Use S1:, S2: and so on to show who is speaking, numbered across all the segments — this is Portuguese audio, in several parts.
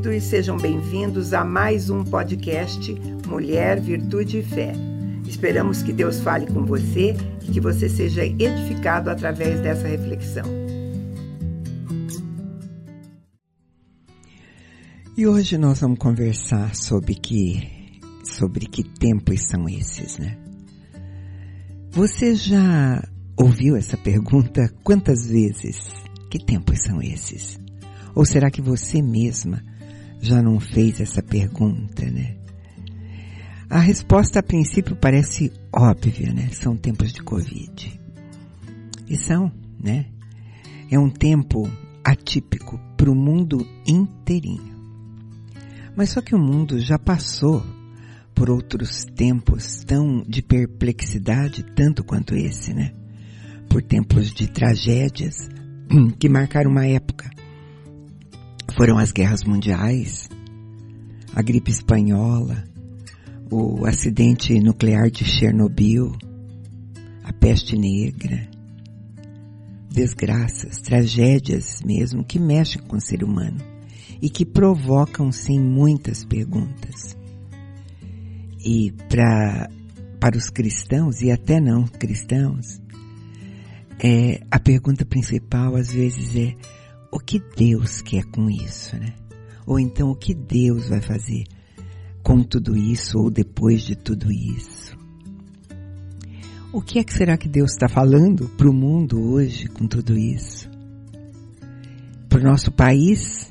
S1: queridos, sejam bem-vindos a mais um podcast Mulher, Virtude e Fé. Esperamos que Deus fale com você e que você seja edificado através dessa reflexão. E hoje nós vamos conversar sobre que sobre que tempos são esses, né? Você já ouviu essa pergunta quantas vezes? Que tempos são esses? Ou será que você mesma já não fez essa pergunta, né? A resposta a princípio parece óbvia, né? São tempos de Covid. E são, né? É um tempo atípico para o mundo inteirinho. Mas só que o mundo já passou por outros tempos tão de perplexidade, tanto quanto esse, né? Por tempos de tragédias que marcaram uma época. Foram as guerras mundiais, a gripe espanhola, o acidente nuclear de Chernobyl, a peste negra, desgraças, tragédias mesmo que mexem com o ser humano e que provocam sim muitas perguntas. E para para os cristãos e até não cristãos, é, a pergunta principal às vezes é o que Deus quer com isso, né? Ou então o que Deus vai fazer com tudo isso ou depois de tudo isso? O que é que será que Deus está falando para o mundo hoje com tudo isso? Para o nosso país?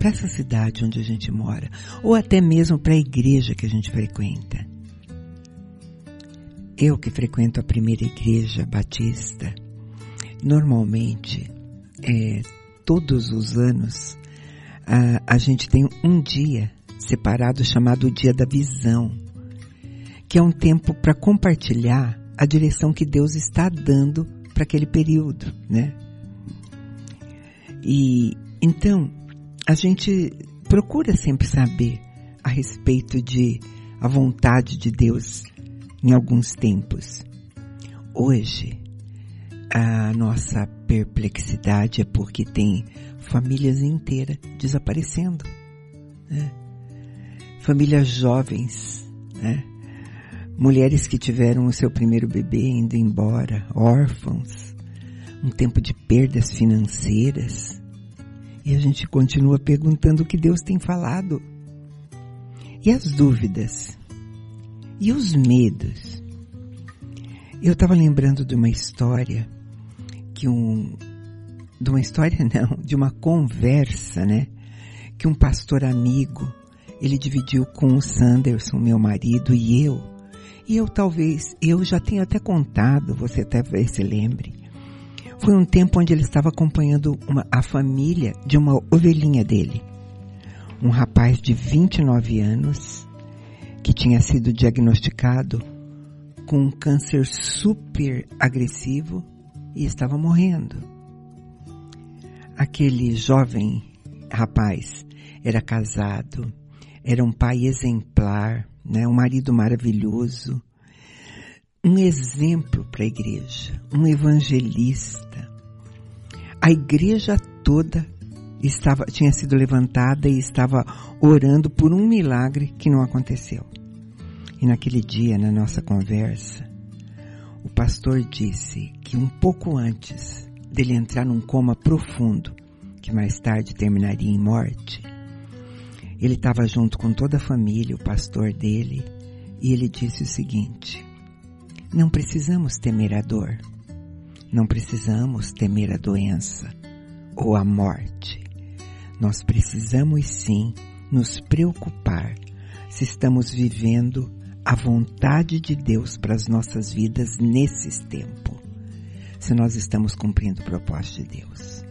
S1: para essa cidade onde a gente mora, ou até mesmo para a igreja que a gente frequenta. Eu que frequento a primeira igreja batista, normalmente, é, todos os anos, a, a gente tem um dia separado chamado Dia da Visão, que é um tempo para compartilhar a direção que Deus está dando para aquele período, né? E então a gente procura sempre saber a respeito de a vontade de Deus em alguns tempos. Hoje, a nossa perplexidade é porque tem famílias inteiras desaparecendo. Né? Famílias jovens, né? mulheres que tiveram o seu primeiro bebê indo embora, órfãos, um tempo de perdas financeiras e a gente continua perguntando o que Deus tem falado. E as dúvidas? E os medos? Eu estava lembrando de uma história que um de uma história não, de uma conversa, né? Que um pastor amigo ele dividiu com o Sanderson, meu marido, e eu. E eu talvez, eu já tenho até contado, você até se lembre, foi um tempo onde ele estava acompanhando uma, a família de uma ovelhinha dele. Um rapaz de 29 anos que tinha sido diagnosticado com um câncer super agressivo e estava morrendo. Aquele jovem rapaz era casado, era um pai exemplar, né, um marido maravilhoso, um exemplo para a igreja, um evangelista. A igreja toda estava, tinha sido levantada e estava orando por um milagre que não aconteceu. E naquele dia, na nossa conversa, o pastor disse que um pouco antes dele entrar num coma profundo, que mais tarde terminaria em morte, ele estava junto com toda a família, o pastor dele, e ele disse o seguinte: não precisamos temer a dor. Não precisamos temer a doença ou a morte. Nós precisamos sim nos preocupar se estamos vivendo a vontade de Deus para as nossas vidas nesses tempos. Se nós estamos cumprindo o propósito de Deus.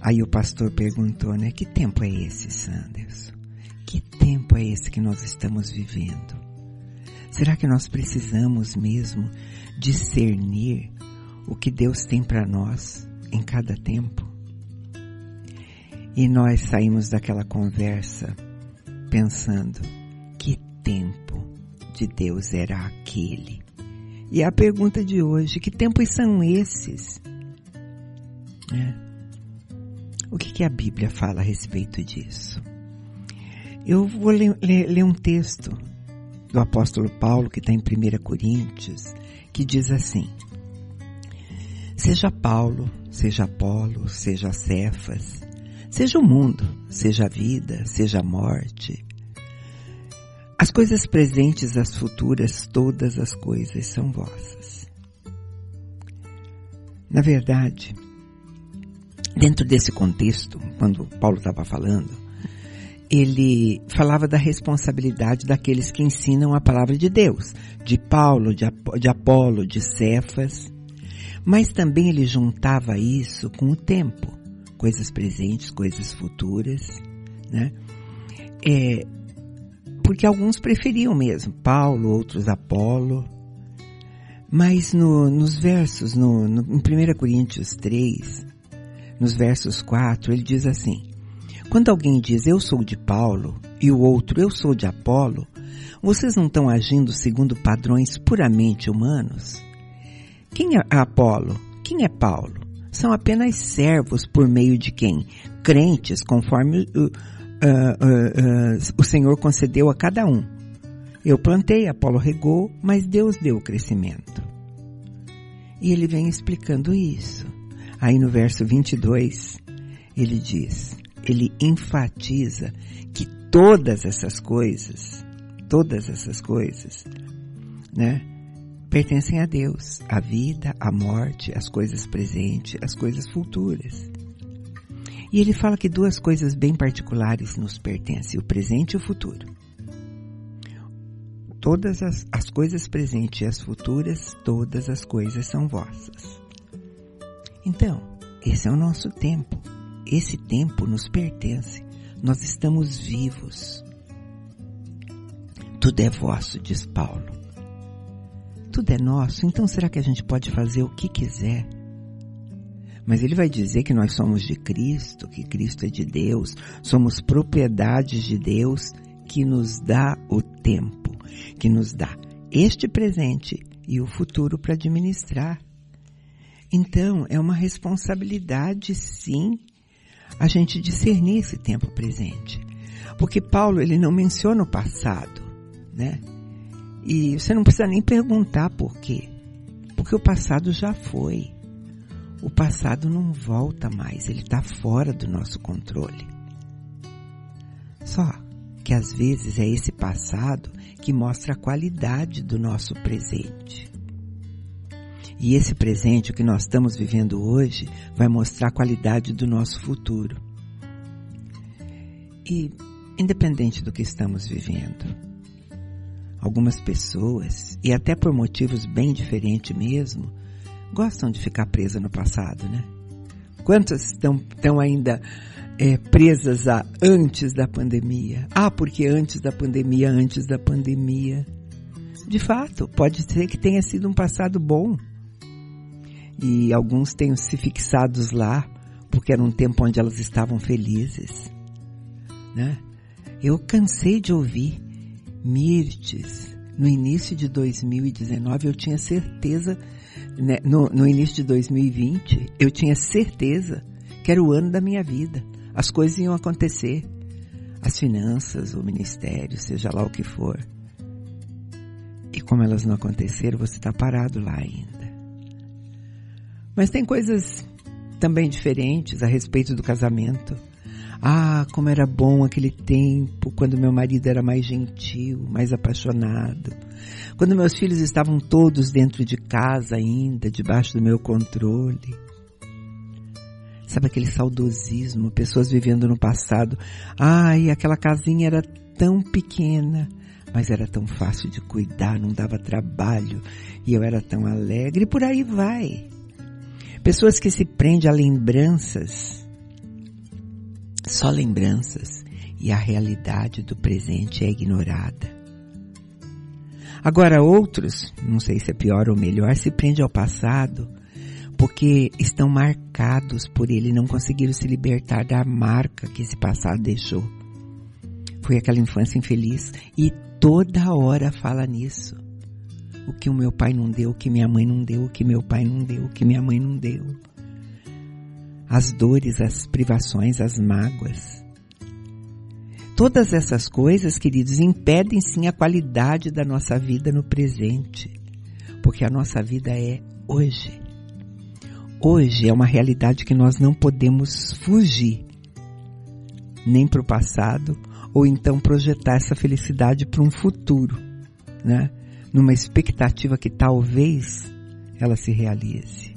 S1: Aí o pastor perguntou, né? Que tempo é esse, Sanderson? Que tempo é esse que nós estamos vivendo? Será que nós precisamos mesmo discernir o que Deus tem para nós em cada tempo? E nós saímos daquela conversa pensando tempo de Deus era aquele, E a pergunta de hoje, que tempos são esses? É. O que, que, a Bíblia fala a respeito disso? Eu vou ler, ler, ler um texto do apóstolo Paulo, que está em 1 Coríntios, que diz assim: Seja Paulo, seja Apolo, seja Cefas, seja o mundo, seja a vida, seja a morte, as coisas presentes, as futuras, todas as coisas são vossas. Na verdade, dentro desse contexto, quando Paulo estava falando, ele falava da responsabilidade daqueles que ensinam a palavra de Deus, de Paulo, de, de Apolo, de Cefas, mas também ele juntava isso com o tempo, coisas presentes, coisas futuras, né? É, porque alguns preferiam mesmo Paulo, outros Apolo. Mas no, nos versos, no, no, em 1 Coríntios 3, nos versos 4, ele diz assim: Quando alguém diz eu sou de Paulo e o outro eu sou de Apolo, vocês não estão agindo segundo padrões puramente humanos? Quem é Apolo? Quem é Paulo? São apenas servos por meio de quem? Crentes, conforme uh, uh, uh, o Senhor concedeu a cada um. Eu plantei, Apolo regou, mas Deus deu o crescimento. E ele vem explicando isso. Aí no verso 22, ele diz, ele enfatiza que todas essas coisas, todas essas coisas, né, pertencem a Deus. A vida, a morte, as coisas presentes, as coisas futuras. E ele fala que duas coisas bem particulares nos pertencem, o presente e o futuro. Todas as, as coisas presentes e as futuras, todas as coisas são vossas. Então, esse é o nosso tempo. Esse tempo nos pertence. Nós estamos vivos. Tudo é vosso, diz Paulo. Tudo é nosso, então será que a gente pode fazer o que quiser? Mas ele vai dizer que nós somos de Cristo, que Cristo é de Deus, somos propriedades de Deus que nos dá o tempo, que nos dá este presente e o futuro para administrar. Então, é uma responsabilidade, sim, a gente discernir esse tempo presente. Porque Paulo, ele não menciona o passado, né? E você não precisa nem perguntar por quê. Porque o passado já foi. O passado não volta mais, ele está fora do nosso controle. Só que às vezes é esse passado que mostra a qualidade do nosso presente. E esse presente, o que nós estamos vivendo hoje, vai mostrar a qualidade do nosso futuro. E, independente do que estamos vivendo, algumas pessoas, e até por motivos bem diferentes mesmo, gostam de ficar presa no passado, né? Quantas estão, estão ainda é, presas a antes da pandemia? Ah, porque antes da pandemia, antes da pandemia. De fato, pode ser que tenha sido um passado bom. E alguns tenham se fixados lá porque era um tempo onde elas estavam felizes. Né? Eu cansei de ouvir Mirtes. No início de 2019 eu tinha certeza né, no, no início de 2020, eu tinha certeza que era o ano da minha vida. As coisas iam acontecer. As finanças, o ministério, seja lá o que for. E como elas não aconteceram, você está parado lá ainda. Mas tem coisas também diferentes a respeito do casamento. Ah, como era bom aquele tempo quando meu marido era mais gentil, mais apaixonado. Quando meus filhos estavam todos dentro de casa ainda, debaixo do meu controle. Sabe aquele saudosismo, pessoas vivendo no passado. Ai, aquela casinha era tão pequena, mas era tão fácil de cuidar, não dava trabalho, e eu era tão alegre, e por aí vai. Pessoas que se prendem a lembranças só lembranças e a realidade do presente é ignorada. Agora outros, não sei se é pior ou melhor, se prende ao passado porque estão marcados por ele, não conseguiram se libertar da marca que esse passado deixou. Foi aquela infância infeliz e toda hora fala nisso. o que o meu pai não deu, o que minha mãe não deu, o que meu pai não deu, o que minha mãe não deu. As dores, as privações, as mágoas. Todas essas coisas, queridos, impedem sim a qualidade da nossa vida no presente. Porque a nossa vida é hoje. Hoje é uma realidade que nós não podemos fugir nem para o passado ou então projetar essa felicidade para um futuro, né? Numa expectativa que talvez ela se realize.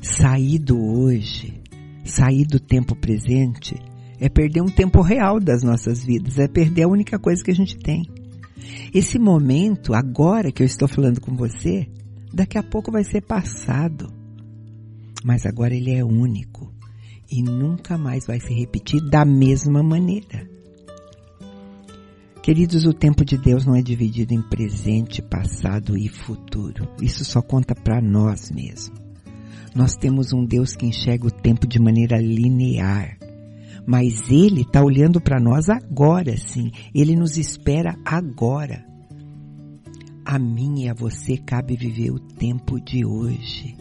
S1: Sair do hoje, sair do tempo presente, é perder um tempo real das nossas vidas, é perder a única coisa que a gente tem. Esse momento, agora que eu estou falando com você, daqui a pouco vai ser passado. Mas agora ele é único e nunca mais vai se repetir da mesma maneira. Queridos, o tempo de Deus não é dividido em presente, passado e futuro. Isso só conta para nós mesmos. Nós temos um Deus que enxerga o tempo de maneira linear. Mas Ele está olhando para nós agora, sim. Ele nos espera agora. A mim e a você cabe viver o tempo de hoje.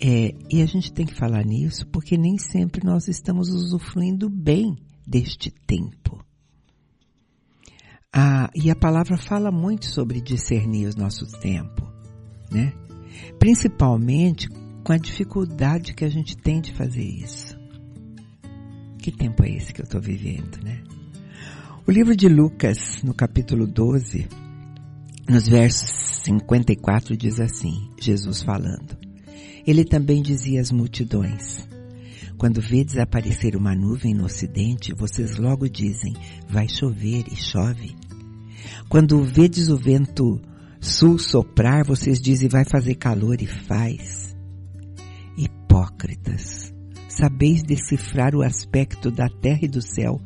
S1: É, e a gente tem que falar nisso porque nem sempre nós estamos usufruindo bem deste tempo. Ah, e a palavra fala muito sobre discernir os nossos tempos, né? Principalmente com a dificuldade que a gente tem de fazer isso. Que tempo é esse que eu estou vivendo, né? O livro de Lucas, no capítulo 12, nos versos 54, diz assim: Jesus falando. Ele também dizia às multidões: Quando vê desaparecer uma nuvem no ocidente, vocês logo dizem: vai chover e chove. Quando vedes o vento sul soprar, vocês dizem: vai fazer calor e faz. Hipócritas, sabeis decifrar o aspecto da terra e do céu,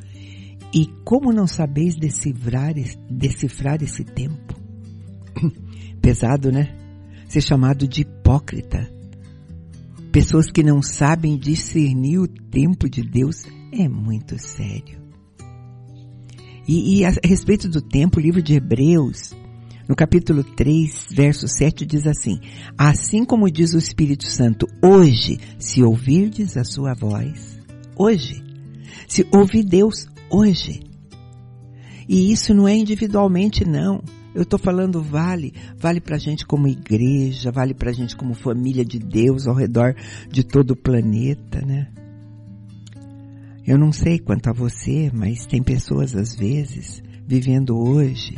S1: e como não sabeis decifrar, decifrar esse tempo? Pesado, né? Ser chamado de hipócrita Pessoas que não sabem discernir o tempo de Deus é muito sério. E, e a respeito do tempo, o livro de Hebreus, no capítulo 3, verso 7, diz assim: Assim como diz o Espírito Santo, hoje, se ouvirdes a sua voz, hoje, se ouvir Deus hoje. E isso não é individualmente, não. Eu estou falando vale, vale para a gente como igreja, vale para a gente como família de Deus ao redor de todo o planeta, né? Eu não sei quanto a você, mas tem pessoas às vezes vivendo hoje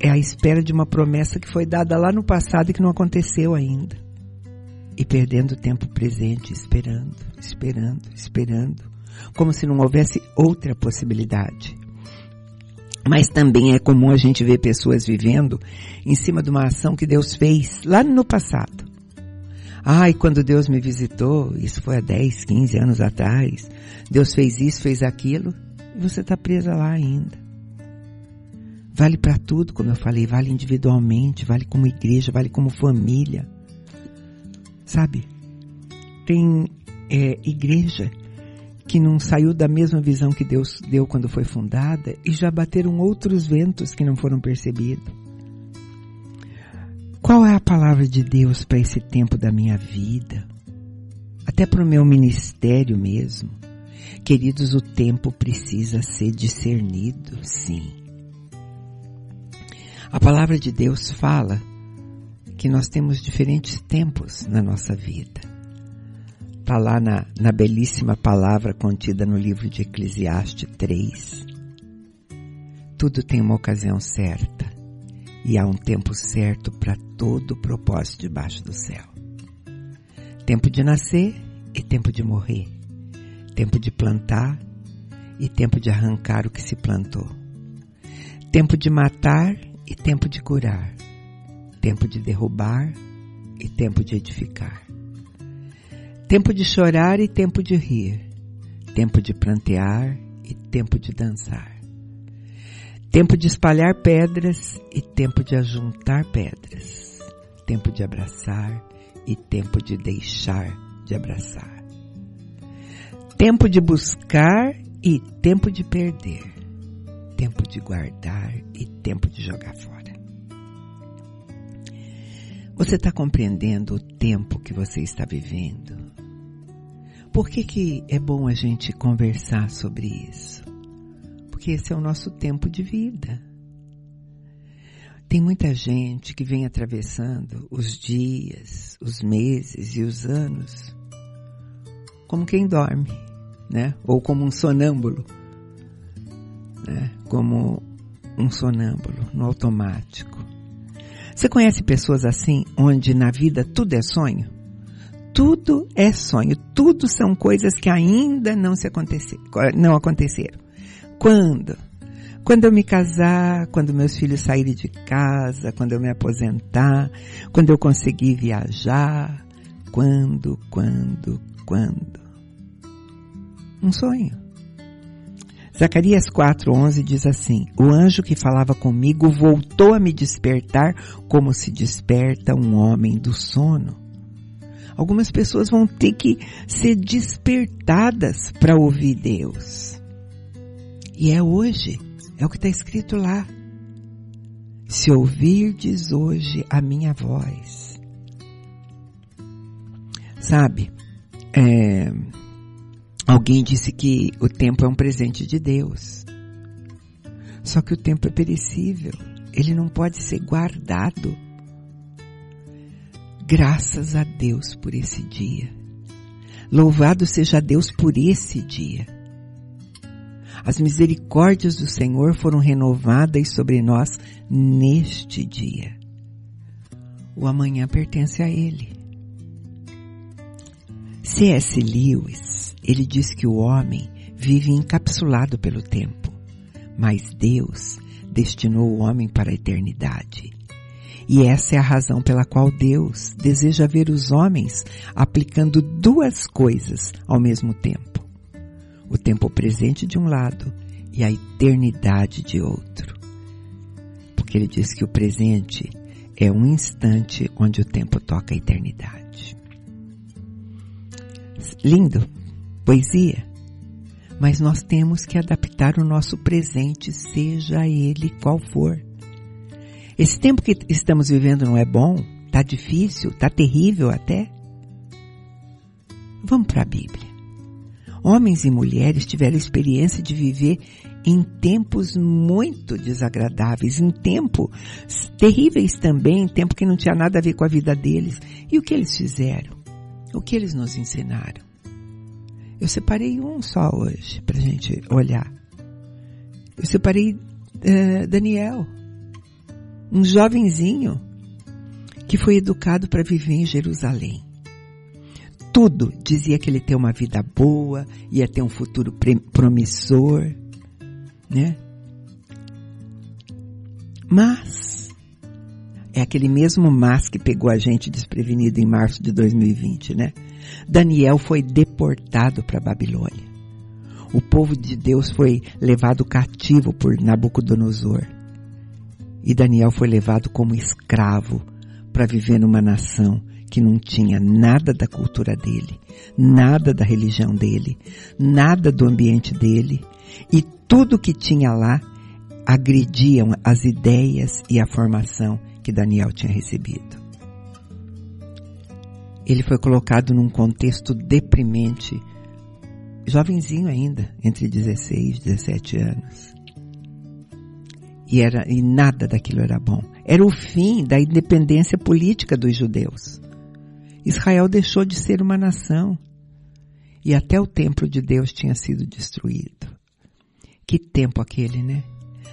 S1: é a espera de uma promessa que foi dada lá no passado e que não aconteceu ainda. E perdendo o tempo presente, esperando, esperando, esperando, como se não houvesse outra possibilidade. Mas também é comum a gente ver pessoas vivendo em cima de uma ação que Deus fez lá no passado. Ai, quando Deus me visitou, isso foi há 10, 15 anos atrás, Deus fez isso, fez aquilo, e você está presa lá ainda. Vale para tudo, como eu falei, vale individualmente, vale como igreja, vale como família. Sabe? Tem é, igreja que não saiu da mesma visão que Deus deu quando foi fundada e já bateram outros ventos que não foram percebidos. Qual é a palavra de Deus para esse tempo da minha vida? Até para o meu ministério mesmo. Queridos, o tempo precisa ser discernido, sim. A palavra de Deus fala que nós temos diferentes tempos na nossa vida está lá na, na belíssima palavra contida no livro de Eclesiastes 3. Tudo tem uma ocasião certa e há um tempo certo para todo o propósito debaixo do céu. Tempo de nascer e tempo de morrer. Tempo de plantar e tempo de arrancar o que se plantou. Tempo de matar e tempo de curar. Tempo de derrubar e tempo de edificar. Tempo de chorar e tempo de rir. Tempo de plantear e tempo de dançar. Tempo de espalhar pedras e tempo de ajuntar pedras. Tempo de abraçar e tempo de deixar de abraçar. Tempo de buscar e tempo de perder. Tempo de guardar e tempo de jogar fora. Você está compreendendo o tempo que você está vivendo? Por que, que é bom a gente conversar sobre isso? Porque esse é o nosso tempo de vida. Tem muita gente que vem atravessando os dias, os meses e os anos como quem dorme, né? Ou como um sonâmbulo, né? Como um sonâmbulo no automático. Você conhece pessoas assim, onde na vida tudo é sonho? Tudo é sonho, tudo são coisas que ainda não se acontecer, não aconteceram. Quando? Quando eu me casar, quando meus filhos saírem de casa, quando eu me aposentar, quando eu conseguir viajar, quando, quando, quando? Um sonho. Zacarias 4:11 diz assim: O anjo que falava comigo voltou a me despertar como se desperta um homem do sono. Algumas pessoas vão ter que ser despertadas para ouvir Deus. E é hoje, é o que está escrito lá. Se ouvirdes hoje a minha voz. Sabe, é, Alguém disse que o tempo é um presente de Deus. Só que o tempo é perecível. Ele não pode ser guardado. Graças a Deus por esse dia. Louvado seja Deus por esse dia. As misericórdias do Senhor foram renovadas sobre nós neste dia. O amanhã pertence a Ele. C.S. Lewis ele diz que o homem vive encapsulado pelo tempo, mas Deus destinou o homem para a eternidade. E essa é a razão pela qual Deus deseja ver os homens aplicando duas coisas ao mesmo tempo. O tempo presente de um lado e a eternidade de outro. Porque ele diz que o presente é um instante onde o tempo toca a eternidade. Lindo, poesia. Mas nós temos que adaptar o nosso presente, seja ele qual for. Esse tempo que estamos vivendo não é bom? Tá difícil? Tá terrível até? Vamos para a Bíblia. Homens e mulheres tiveram a experiência de viver em tempos muito desagradáveis, em tempos terríveis também, em tempo que não tinha nada a ver com a vida deles. E o que eles fizeram? O que eles nos ensinaram? Eu separei um só hoje para gente olhar. Eu separei uh, Daniel, um jovenzinho que foi educado para viver em Jerusalém. Tudo dizia que ele ter uma vida boa, ia ter um futuro promissor, né? Mas é aquele mesmo mas que pegou a gente desprevenido em março de 2020, né? Daniel foi deportado para Babilônia. O povo de Deus foi levado cativo por Nabucodonosor. E Daniel foi levado como escravo para viver numa nação que não tinha nada da cultura dele, nada da religião dele, nada do ambiente dele, e tudo que tinha lá agrediam as ideias e a formação que Daniel tinha recebido ele foi colocado num contexto deprimente, jovenzinho ainda, entre 16 e 17 anos. E, era, e nada daquilo era bom. Era o fim da independência política dos judeus. Israel deixou de ser uma nação. E até o templo de Deus tinha sido destruído. Que tempo aquele, né?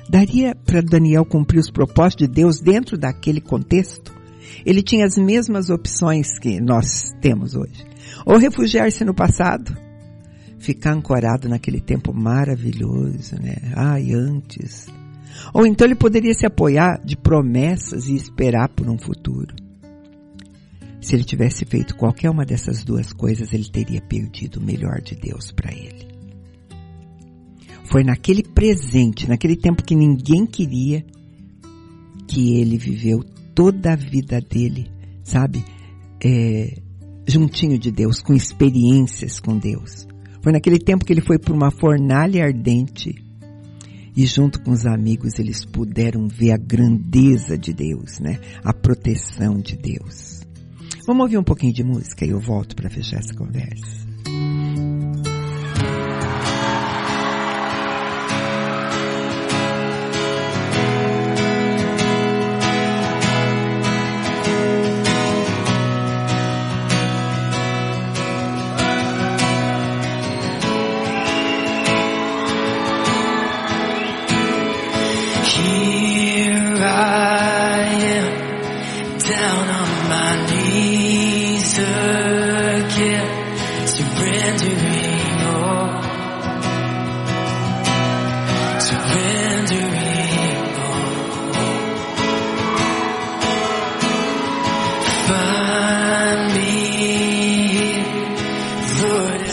S1: Daria para Daniel cumprir os propósitos de Deus dentro daquele contexto? Ele tinha as mesmas opções que nós temos hoje. Ou refugiar-se no passado, ficar ancorado naquele tempo maravilhoso, né? Ai, antes. Ou então ele poderia se apoiar de promessas e esperar por um futuro. Se ele tivesse feito qualquer uma dessas duas coisas, ele teria perdido o melhor de Deus para ele. Foi naquele presente, naquele tempo que ninguém queria, que ele viveu toda a vida dele, sabe? É, juntinho de Deus, com experiências com Deus. Foi naquele tempo que ele foi para uma fornalha ardente E junto com os amigos eles puderam ver a grandeza de Deus, né? A proteção de Deus. Vamos ouvir um pouquinho de música e eu volto para fechar essa conversa.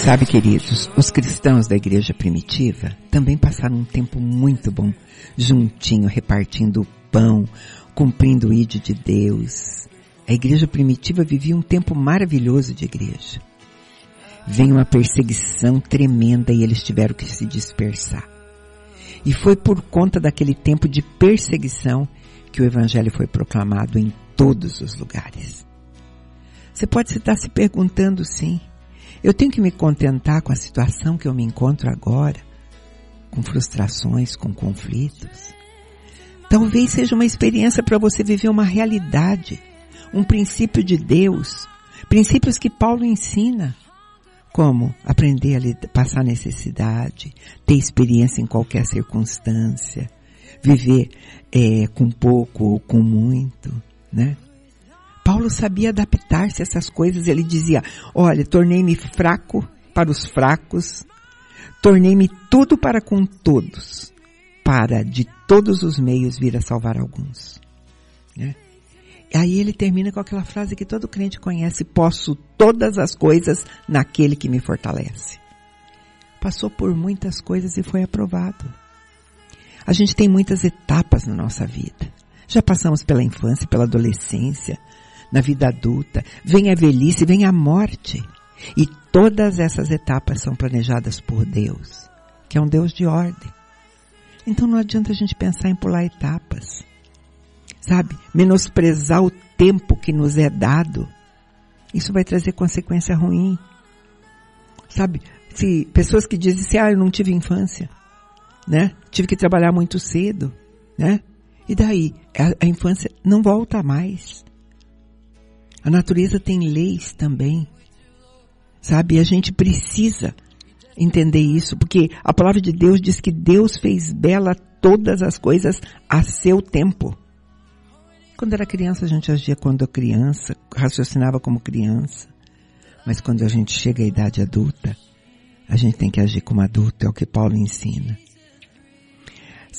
S1: Sabe, queridos, os cristãos da igreja primitiva também passaram um tempo muito bom, juntinho, repartindo o pão, cumprindo o ídolo de Deus. A igreja primitiva vivia um tempo maravilhoso de igreja. Veio uma perseguição tremenda e eles tiveram que se dispersar. E foi por conta daquele tempo de perseguição que o evangelho foi proclamado em todos os lugares. Você pode estar se perguntando sim, eu tenho que me contentar com a situação que eu me encontro agora, com frustrações, com conflitos. Talvez seja uma experiência para você viver uma realidade, um princípio de Deus, princípios que Paulo ensina, como aprender a passar necessidade, ter experiência em qualquer circunstância, viver é, com pouco ou com muito, né? Paulo sabia adaptar-se a essas coisas. Ele dizia, olha, tornei-me fraco para os fracos, tornei-me tudo para com todos, para de todos os meios vir a salvar alguns. Né? Aí ele termina com aquela frase que todo crente conhece, posso todas as coisas naquele que me fortalece. Passou por muitas coisas e foi aprovado. A gente tem muitas etapas na nossa vida. Já passamos pela infância, pela adolescência, na vida adulta, vem a velhice, vem a morte. E todas essas etapas são planejadas por Deus, que é um Deus de ordem. Então não adianta a gente pensar em pular etapas. Sabe? Menosprezar o tempo que nos é dado. Isso vai trazer consequência ruim. Sabe? Se pessoas que dizem assim, ah, eu não tive infância, né? Tive que trabalhar muito cedo, né? E daí? A, a infância não volta mais. A natureza tem leis também. Sabe? E a gente precisa entender isso, porque a palavra de Deus diz que Deus fez bela todas as coisas a seu tempo. Quando era criança, a gente agia quando criança, raciocinava como criança. Mas quando a gente chega à idade adulta, a gente tem que agir como adulto, é o que Paulo ensina.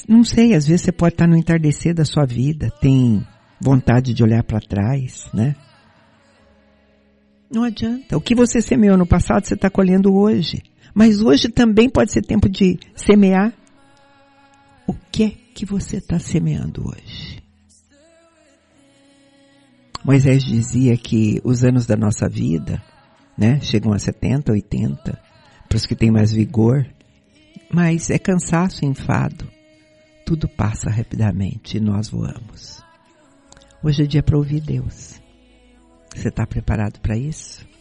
S1: Não sei, às vezes você pode estar no entardecer da sua vida, tem vontade de olhar para trás, né? Não adianta. O que você semeou no passado, você está colhendo hoje. Mas hoje também pode ser tempo de semear. O que é que você está semeando hoje? Moisés dizia que os anos da nossa vida, né, chegam a 70, 80, para os que têm mais vigor, mas é cansaço, enfado. Tudo passa rapidamente e nós voamos. Hoje é dia para ouvir Deus. Você está preparado para isso?